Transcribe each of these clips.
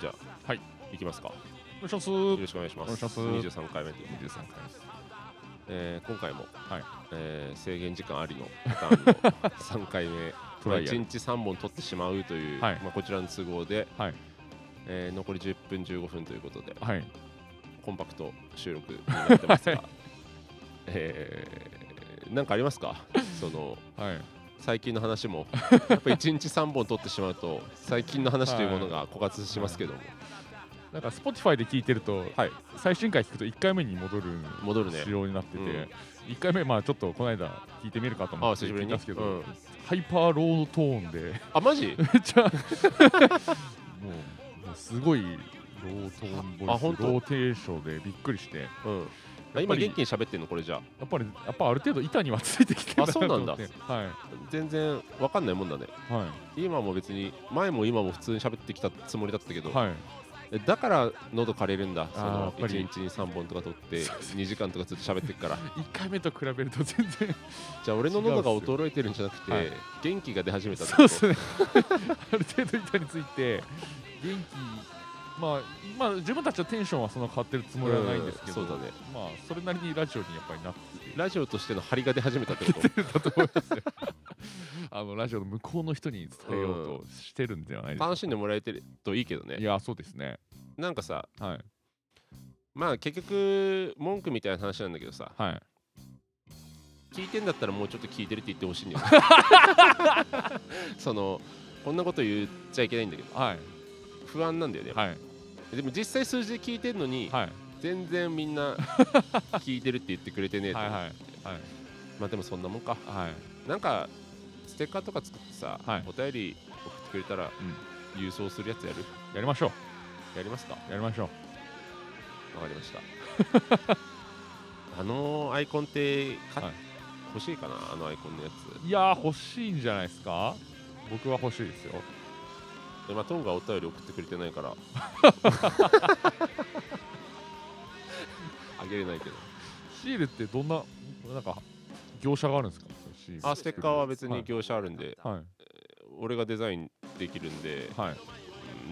じゃあはいいきますか。よろしくお願いします。お願いします。23回目と、23回です。えー今回も、はい。えー制限時間ありのパターンの 3回目1トライアル。日3本取ってしまうという、はい。まあ、こちらの都合で、はい。えー残り10分15分ということではい。コンパクト収録になってますが、は えーなんかありますか？そのはい最近の話もやっぱ1日3本取ってしまうと最近の話というものが枯渇しますけども、なんか Spotify で聞いてると、はい。最新回聞くと1回目に戻る戻るね。仕様になってて、うん。1回目まあちょっとこの間聞いてみるかと思って聞いたんですけど、うん。ハイパーロートーンで。あマジ？めっちゃ。もうもうすごいロートーンボイスロあ本当？ーテーションでびっくりして。うんあ今元気に喋ってんのこれじゃあ。やっぱりやっぱある程度板にはついてきて。るあそうなんだ。はい。全然わかんないもんだね。はい。今も別に前も今も普通に喋ってきたつもりだったけど、はい。えだから喉枯れるんだ。そのっぱり。1日に3本とか取ってそう2時間とかずっと喋ってっから。1回目と比べると全然 じゃあ俺の喉が衰えてるんじゃなくて、はい。元気が出始めたそうですね。ある程度板について元気まあまあ自分たちのテンションはそんな変わってるつもりはないんですけど、うんそうだね。まあそれなりにラジオにやっぱりなってラジオとしての張りが出始めたってことだと思いますよあのラジオの向こうの人に伝えようとしてるんではないですか、楽しんでもらえてるといいけどね。いやそうですね。なんかさはい。まあ結局文句みたいな話なんだけどさ。はい。聞いてんだったらもうちょっと聞いてるって言ってほしいんだよ そのこんなこと言っちゃいけないんだけど。はい不安なんだよね、はい。でも実際数字で聞いてんのに、はい。全然みんな 聞いてるって言ってくれてねえと。はいはいはい。まあでもそんなもんか。はい。なんかステッカーとか作ってさ、はい。お便り送ってくれたら、郵送するやつやる？やりましょやりますか？うやりましょわかりました。あのアイコンってか、はい。欲しいかな？あのアイコンのやういやー欲しいんじゃないですか？僕は欲しいですよまあトンがお便り送ってくれてないから。あげれないけど。シールってどんななんか業者があるんですか？あステッカーは別はい。に業者あるんで、はい。俺がデザインできるんで、はい。うん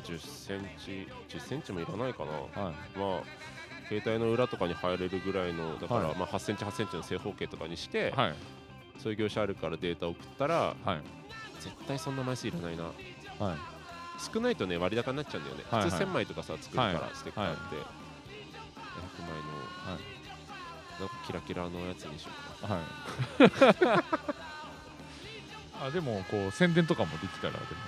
10センチ10センチもいらないかな。はい。まあ携帯の裏とかに入れるぐらいのだから、はい。まあ8センチ8センチの正方形とかにして、はい。そういう業者あるからデータ送ったらはい。絶対そんな枚数いらないな。はい少ないとね割高になっちゃうんだよね、はいはい。普通1000枚とかさ作るから、はい。ステッカーって、100枚の、はい。なんかキラキラのやつにしようはい。あでもこう宣伝とかもできたらでも。かな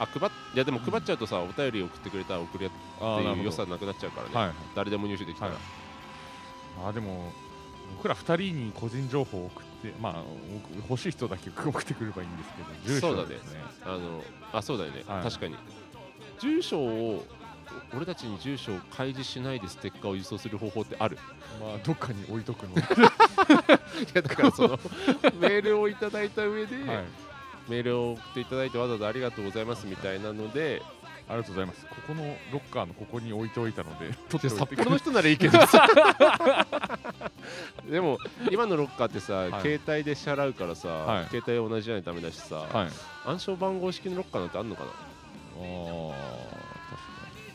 あ配っいやでも配っちゃうとさお便り送ってくれたら送るやっていう良さなくなっちゃうからね、はい誰でも入手できたら、はい。あでも僕ら2人に個人情報を送ってまあお欲しい人だけ送ってくればいいんですけど住そうだね。所ですね。あのあそうだよね、はい。確かに。住所を俺たちに住所を開示しないでステッカーを輸送する方法ってある？まあどっかに置いとくの。いやだからその メールをいただいた上で、はい。メールを送っていただいてわざわざありがとうございますみたいなのでありがとうございます。ここのロッカーのここに置いておいたので 取って札幌の人ならいいけど。さ でも今のロッカーってさ、はい。携帯で支払うからさ、はい。携帯同じじゃないとダメだしさ、はい。暗証番号式のロッカーなんてあんのかな？あ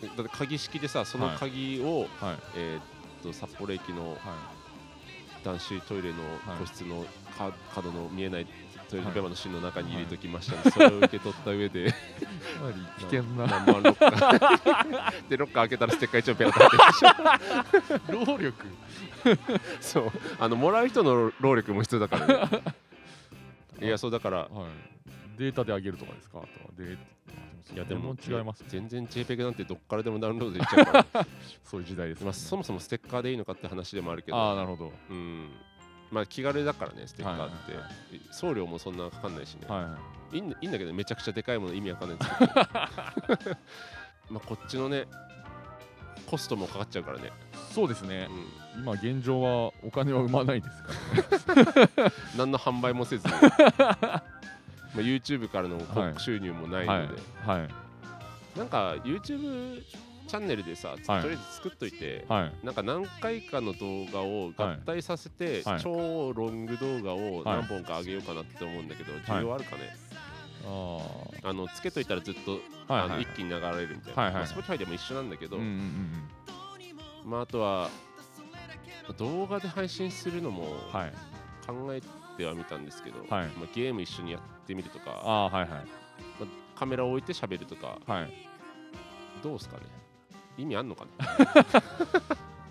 あだって鍵式でさその鍵を、えーっと札幌駅のはい。男子トイレの個室のか角の見えないトイレはい。ペーパーの芯の中に入れときましたので、それを受け取った上で 危険な。ナンバーロッカー。でロッカー開けたらステッカー一応ペア立ってるでしょ。労力。そう。あのもらう人の労力も必要だからね。いやそうだからはい。データで上げるとかですか？あとはデーいやでも違いますね全然 JPEG なんてどっからでもダウンロードできちゃうから、そういう時代ですね。まあ、そもそもステッカーでいいのかって話でもあるけどああなるほどうんまあ気軽だからねステッカーって、はいはい送料もそんなかかんないしね、はいい、いんいいんだけどめちゃくちゃでかいもの意味わかんないんですけど。まあこっちのねコストもかかっちゃうからね、そうですね。う、ん、今現状はお金は生まないですからね。何の販売もせず まあ YouTube からの広告収入もないので、はい。はい。なんか YouTube チャンネルでさ、はい。とりあえず作っといて、はい。なんか何回かの動画を合体させて、はい。超ロング動画をはい何本か上げようかなって思うんだけど、需要あるかね、ああのつけといたらずっと、あの一気に流れるみたいな、はいはいまあ、Spotify でも一緒なんだけど、うんうんうんまあ、あとは動画で配信するのも考えてはみたんですけど、はい。まあ、ゲーム一緒にやってみるとかああはいはい。カメラを置いて喋るとかはい。どうですかね？意味あんのかな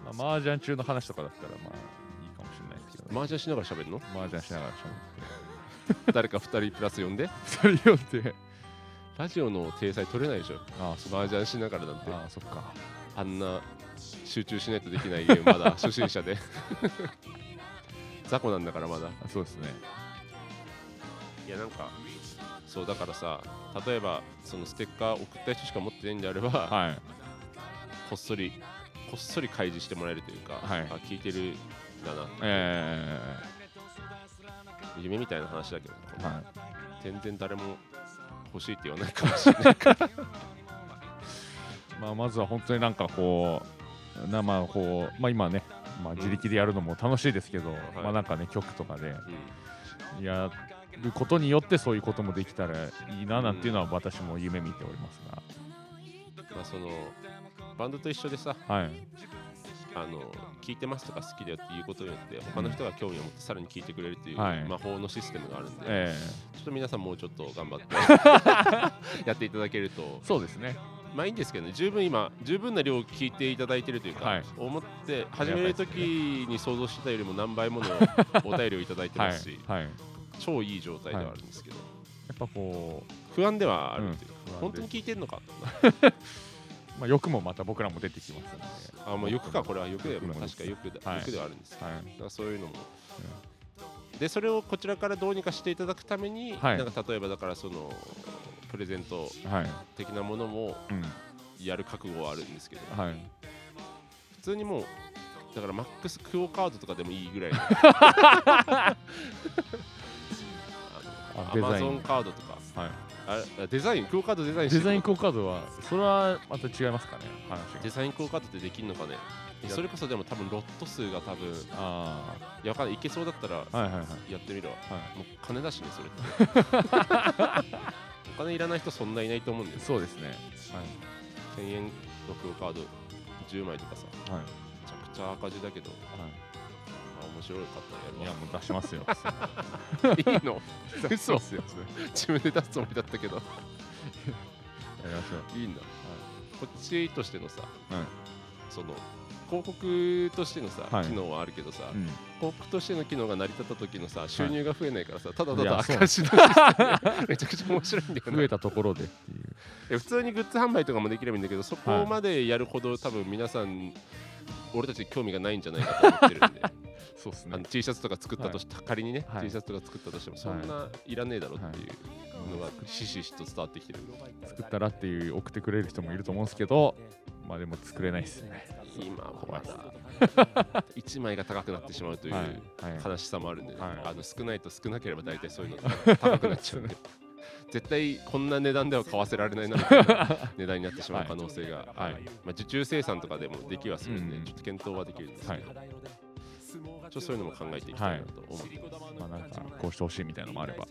まあ麻雀中の話とかだったらまあいいかもしれないですけど、ね、麻雀しながら喋るの？麻雀しながらしゃ誰か2人プラス呼んで。べって二人読んで。ラジオの体裁取れないでしょ。ああそ麻雀しながらなんて。ああそっか。あんな集中しないとできないゲームまだ 初心者で。雑魚なんだからまだ。あそうですね。いやなんかそうだからさ例えばそのステッカー送った人しか持ってないんであれば、はいこっそりこっそり開示してもらえるというか、はい。あ聞いてるんだなえ夢みたいな話だけど、えはい。全然誰も欲しいって言わないかもしれないから。まあ、まずは本当になんかこう、なまあこうまあ、今ね、まあ、自力でやるのも楽しいですけど、まあなんかね、曲とかでうん。やることによってそういうこともできたらいいななんていうのは私も夢見ておりますまあそのバンドと一緒でさが、はい、あの聞いてますとか好きだよっていうことによって他の人が興味を持ってさらに聞いてくれるっていうはい。魔法のシステムがあるんで、えちょっと皆さんもうちょっと頑張って やっていただけると。えそうですね、まあいいんですけどね十分今十分な量聞いていただいてるというか、はい。思って始める時に想像してたよりも何倍ものお便りをいただいてはいますし、はい、や超いい状態ではあるんですけど、っぱこ不安ではあるっていう、うん。本当に聞いてんのかう、まあ、欲もまた僕らも出てきますので、あまあ欲かこれは欲で、まあ、欲も確か欲で,、はい。欲ではあるんですけど、はい。だからそういうのも、でそれをこちらからどうにかしていただくために、はい。なんか例えばだからそのプレゼントはい。的なものもうん。やる覚悟はあるんですけど。はい、普通にもうだからマックスクオカードとかでもいいぐらい アマゾンカードとか。はい、あれデザインクオカードデザインデザインクオカードはそれはまた違いますかね？話が。デザインクオカードってできるのかね？それこそでも多分ロット数が多分あいやわかんない。いけそうだったらやってみるわはい。もう金だしねそれって。お金いらない人そんないないと思うんだよね。そうですね。1000円のクオカード10枚とかさ。はい。はいめちゃくちゃ赤字だけど。はい。あ面白かったらやいやもう出しますよ。いいの？出しますよ。自分で出すつもりだったけど。やりましょう。いいんだ、こっちとしてのさ、はいその広告としてのさ、はい。機能はあるけどさ、うん、広告としての機能が成り立った時のさ収入が増えないからさ、ただただいやそう。赤字のシステムめちゃくちゃ面白いんだよね。増えたところでっていう。普通にグッズ販売とかもできればいいんだけどそこまでやるほど多分皆さん俺たち興味がないんじゃないかと思ってるんでそうですあの T シャツとか作ったとして、仮にね、はい。T シャツとか作ったとしてもそんない。らねえだろっていうのがひしひしと伝わってきてる、作ったらっていう送ってくれる人もいると思うんですけど、まあでも作れないですね。今はまだ1枚が高くなってしまうというはい。はい。悲しさもあるんで、ねはい。あの少ないと少なければ大体そういうのが 高くなっちゃうんで。絶対こんな値段では買わせられないなみたいな値段になってしまう可能性が、はい。まあ、受注生産とかでもできはするんで、うん。ちょっと検討はできるんですけど、はいちょっとそういうのも考えていきたいなと思ってます、まあなんかこうしてほしいみたいなのもあれば。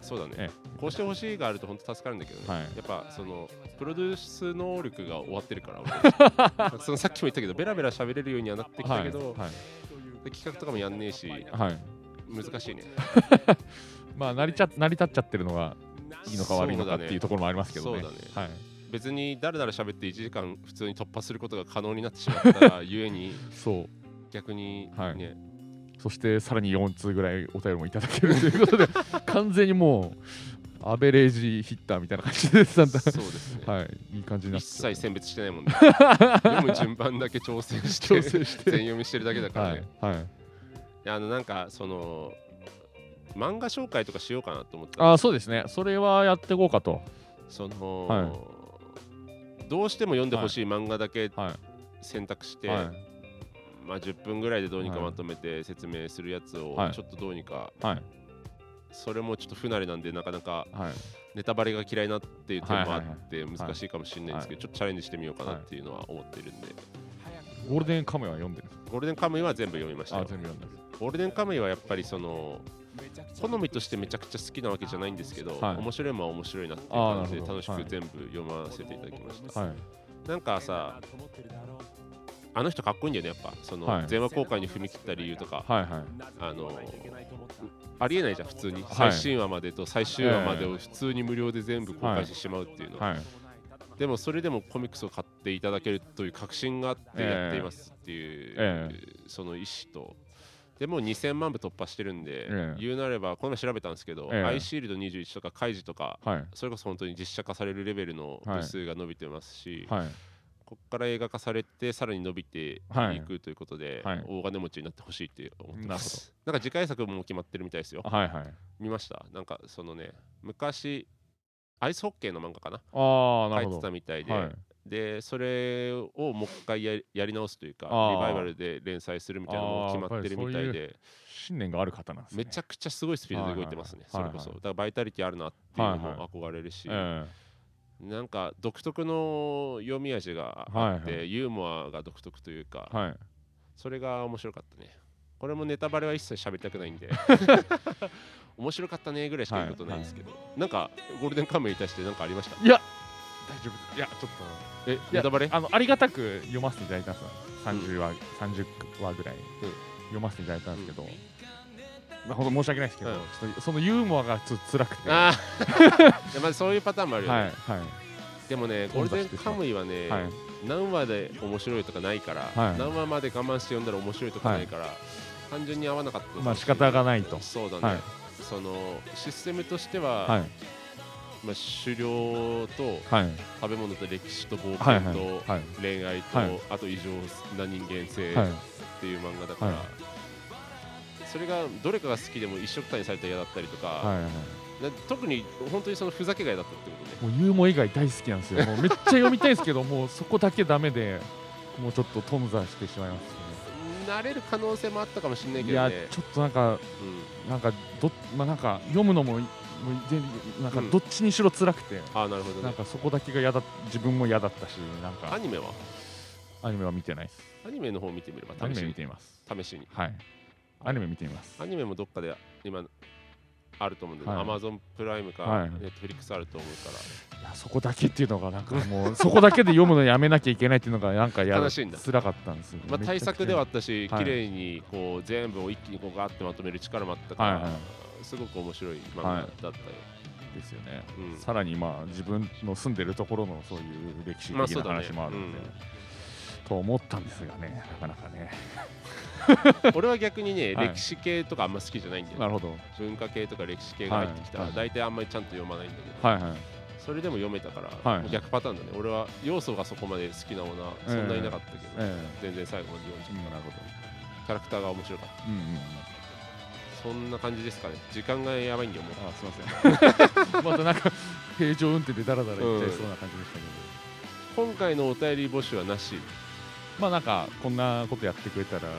そうだね、えこうしてほしいがあると本当助かるんだけどね、はい。やっぱそのプロデュース能力が終わってるから俺。そのさっきも言ったけどベラベラ喋れるようにはなってきたけど、はい。で企画とかもやんねえしはい。はい難しいね。まあ成りちゃ成り立っちゃってるのがいいのか悪いのかっていうところもありますけどね。そうだね。はい。別に誰々喋って1時間普通に突破することが可能になってしまったらゆえに。そう。逆にね、はい。そしてさらに4通ぐらいお便りもいただけるということで、完全にもうアベレージヒッターみたいな感じでそうですね、はい、いい感じになっ一切選別してないもんね 読む順番だけ調整して調整して。全読みしてるだけだからはね、い、はい、いやあのなんかその漫画紹介とかしようかなと思ったああそうですね。それはやっていこうかと。その、はどうしても読んでほしい漫画だけはい。選択して、はいまあ、10分ぐらいでどうにかはいまとめて説明するやつをはい。ちょっとどうにか、はい。それもちょっと不慣れなんでなかなかはい。ネタバレが嫌いなっていう点もあって難しいかもしれないんですけど、ちょっとチャレンジしてみようかなっていうのは思ってるんで、ゴールデンカムイは読んでるゴールデンカムイは全部読みました。ゴールデンカムイはやっぱりその好みとしてめちゃくちゃ好きなわけじゃないんですけど、はい。面白いも面白いなっていう感じで楽しく全部読ませていただきました、はい。なんかさあの人かっこいいんだよねやっぱ。その、はい。全話公開に踏み切った理由とか、はいはい。あのありえないじゃん普通に、はい。最新話までと最終話までを普通に無料で全部公開してしまうっていうの、は。い。でもそれでもコミックスを買っていただけるという確信があってやっていますっていう、えその意思と。でもう2000万部突破してるんで、ええ。言うなればこの前調べたんですけど、ええ。アイシールド21とかカイジとかはい。それこそ本当に実写化されるレベルの部数が伸びてますし、はいここから映画化されてさらに伸びてはい。いくということで、はい。大金持ちになってほしいって思ってます。なんか次回作も決まってるみたいですよ。はいはい。見ました？なんかそのね昔アイスホッケーの漫画かな？ああなるほど。書いてたみたいで、はい。でそれをもう一回やりやり直すというかリバイバルで連載するみたいなのも決まってるみたいで。信念がある方なんですね。めちゃくちゃすごいスピードで動いてますね、はいはいはい。それこそ、だからバイタリティあるなっていうのはいも憧れるし、えなんか独特の読み味があって、はいはい。ユーモアが独特というか、えはい。それが面白かったね。これもネタバレは一切喋りたくないんで 面白かったねぐらいしか言うことないんですけど、なんかゴールデンカムイに対して何かありました？いや。大丈夫いやちょっと。えネタバレ？あのありがたく読ませていただいたんですよ。30話、30話ぐらい、うん。読ませていただいたんですけど、まあ、ほんと申し訳ないですけど、うん。ちょっとそのユーモアがちょっと辛くて。ああ いやまずそういうパターンもあるよね、はいはい。でもねゴールデンカムイはね、はい。何話で面白いとかないから、はい。何話まで我慢して読んだら面白いとかないから、単純に合わなかったのかもしれない。まあ仕方がないと。そうだね、はい。そのシステムとしては、はい。まあ、狩猟とはい。食べ物と歴史と冒はい険とはい。恋愛と、はい。あと異常な人間性はい。っていう漫画だから、はいそれがどれかが好きでも一緒くたにされたら嫌だったりとか、はいはいな特に本当にそのふざけが嫌だったってことねもうユーモア以外大好きなんですよ。もうめっちゃ読みたいですけどもうそこだけダメでもうちょっと頓挫してしまいます慣れる可能性もあったかもしれないね。いやけどねちょっとなんかうん。なんかどまあなんか読むのももう全なんかうん。どっちにしろ辛くて、ああなるほどね。なんかそこだけが嫌だ自分も嫌だったしなんか。アニメは？アニメは見てないです。アニメの方見てみればアニメ見試しにてみます。試しに。はいアニメ見てみます。アニメもどっかで今あると思うんで、はい。Amazon プライムか、はい。Netflix あると思うから。いやそこだけっていうのがなんかもうそこだけで読むのやめなきゃいけないっていうのがなんかやしいんだ。辛かったんですよ、まあ、対策ではあったし、はい。綺麗にこう全部を一気にこうガーってまとめる力もあったから、はいはい。すごく面白い漫画だったよ、ですよね、うん。さらにまあ自分の住んでるところのそういう歴史的な話もあるので、うんと思ったんですがねなかなかね。俺は逆にね、はい。歴史系とかあんま好きじゃないんだよ、なるほど。文化系とか歴史系が入ってきたら、はい。大体あんまりちゃんと読まないんだけど、はい。はい。それでも読めたから、逆パターンだね。俺は要素がそこまで好きなものはそんなになかったけど、え全然最後まで読んじゃえうんなるほうキャラクターが面白かった。どうんうんうん。そんな感じですかね。時間がやばいんだよもう。あすいません。またなんか平常運転でダラダラいっちゃいそうな感じでしたけど、今回のお便り募集はなし、まあなんかこんなことやってくれたらう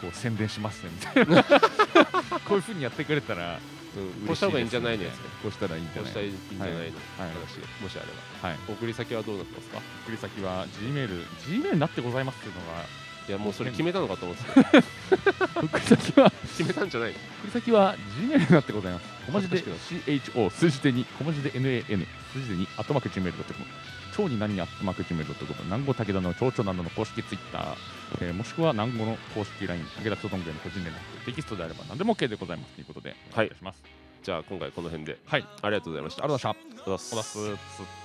こう宣伝しますねみたいな。こういうふうにやってくれたらんうん、こうした方がいいんじゃないのやつねこうしたらいいんじゃないの、はい。話もしあれば。はい。送り先はどうなってますか？送り先は G メール G メールになってございますっていうのがいやもうそれ決めたのかと思ってた。送り先は決めたんじゃないの？送り先は G メールになってございます。小文字で恥 CHO 数字で2小文字で NAN 数字で2アットマーク Gmail.com 超に何にアットマーク Gmail.com 南郷武田の蝶々などの公式ツイッター、えーもしくは南郷の公式 LINE 武田とどんぐりの個人連絡テキストであれば何でも OK でございますということでお願いします。じゃあ今回この辺で。はい、ありがとうございました。ありがとうございました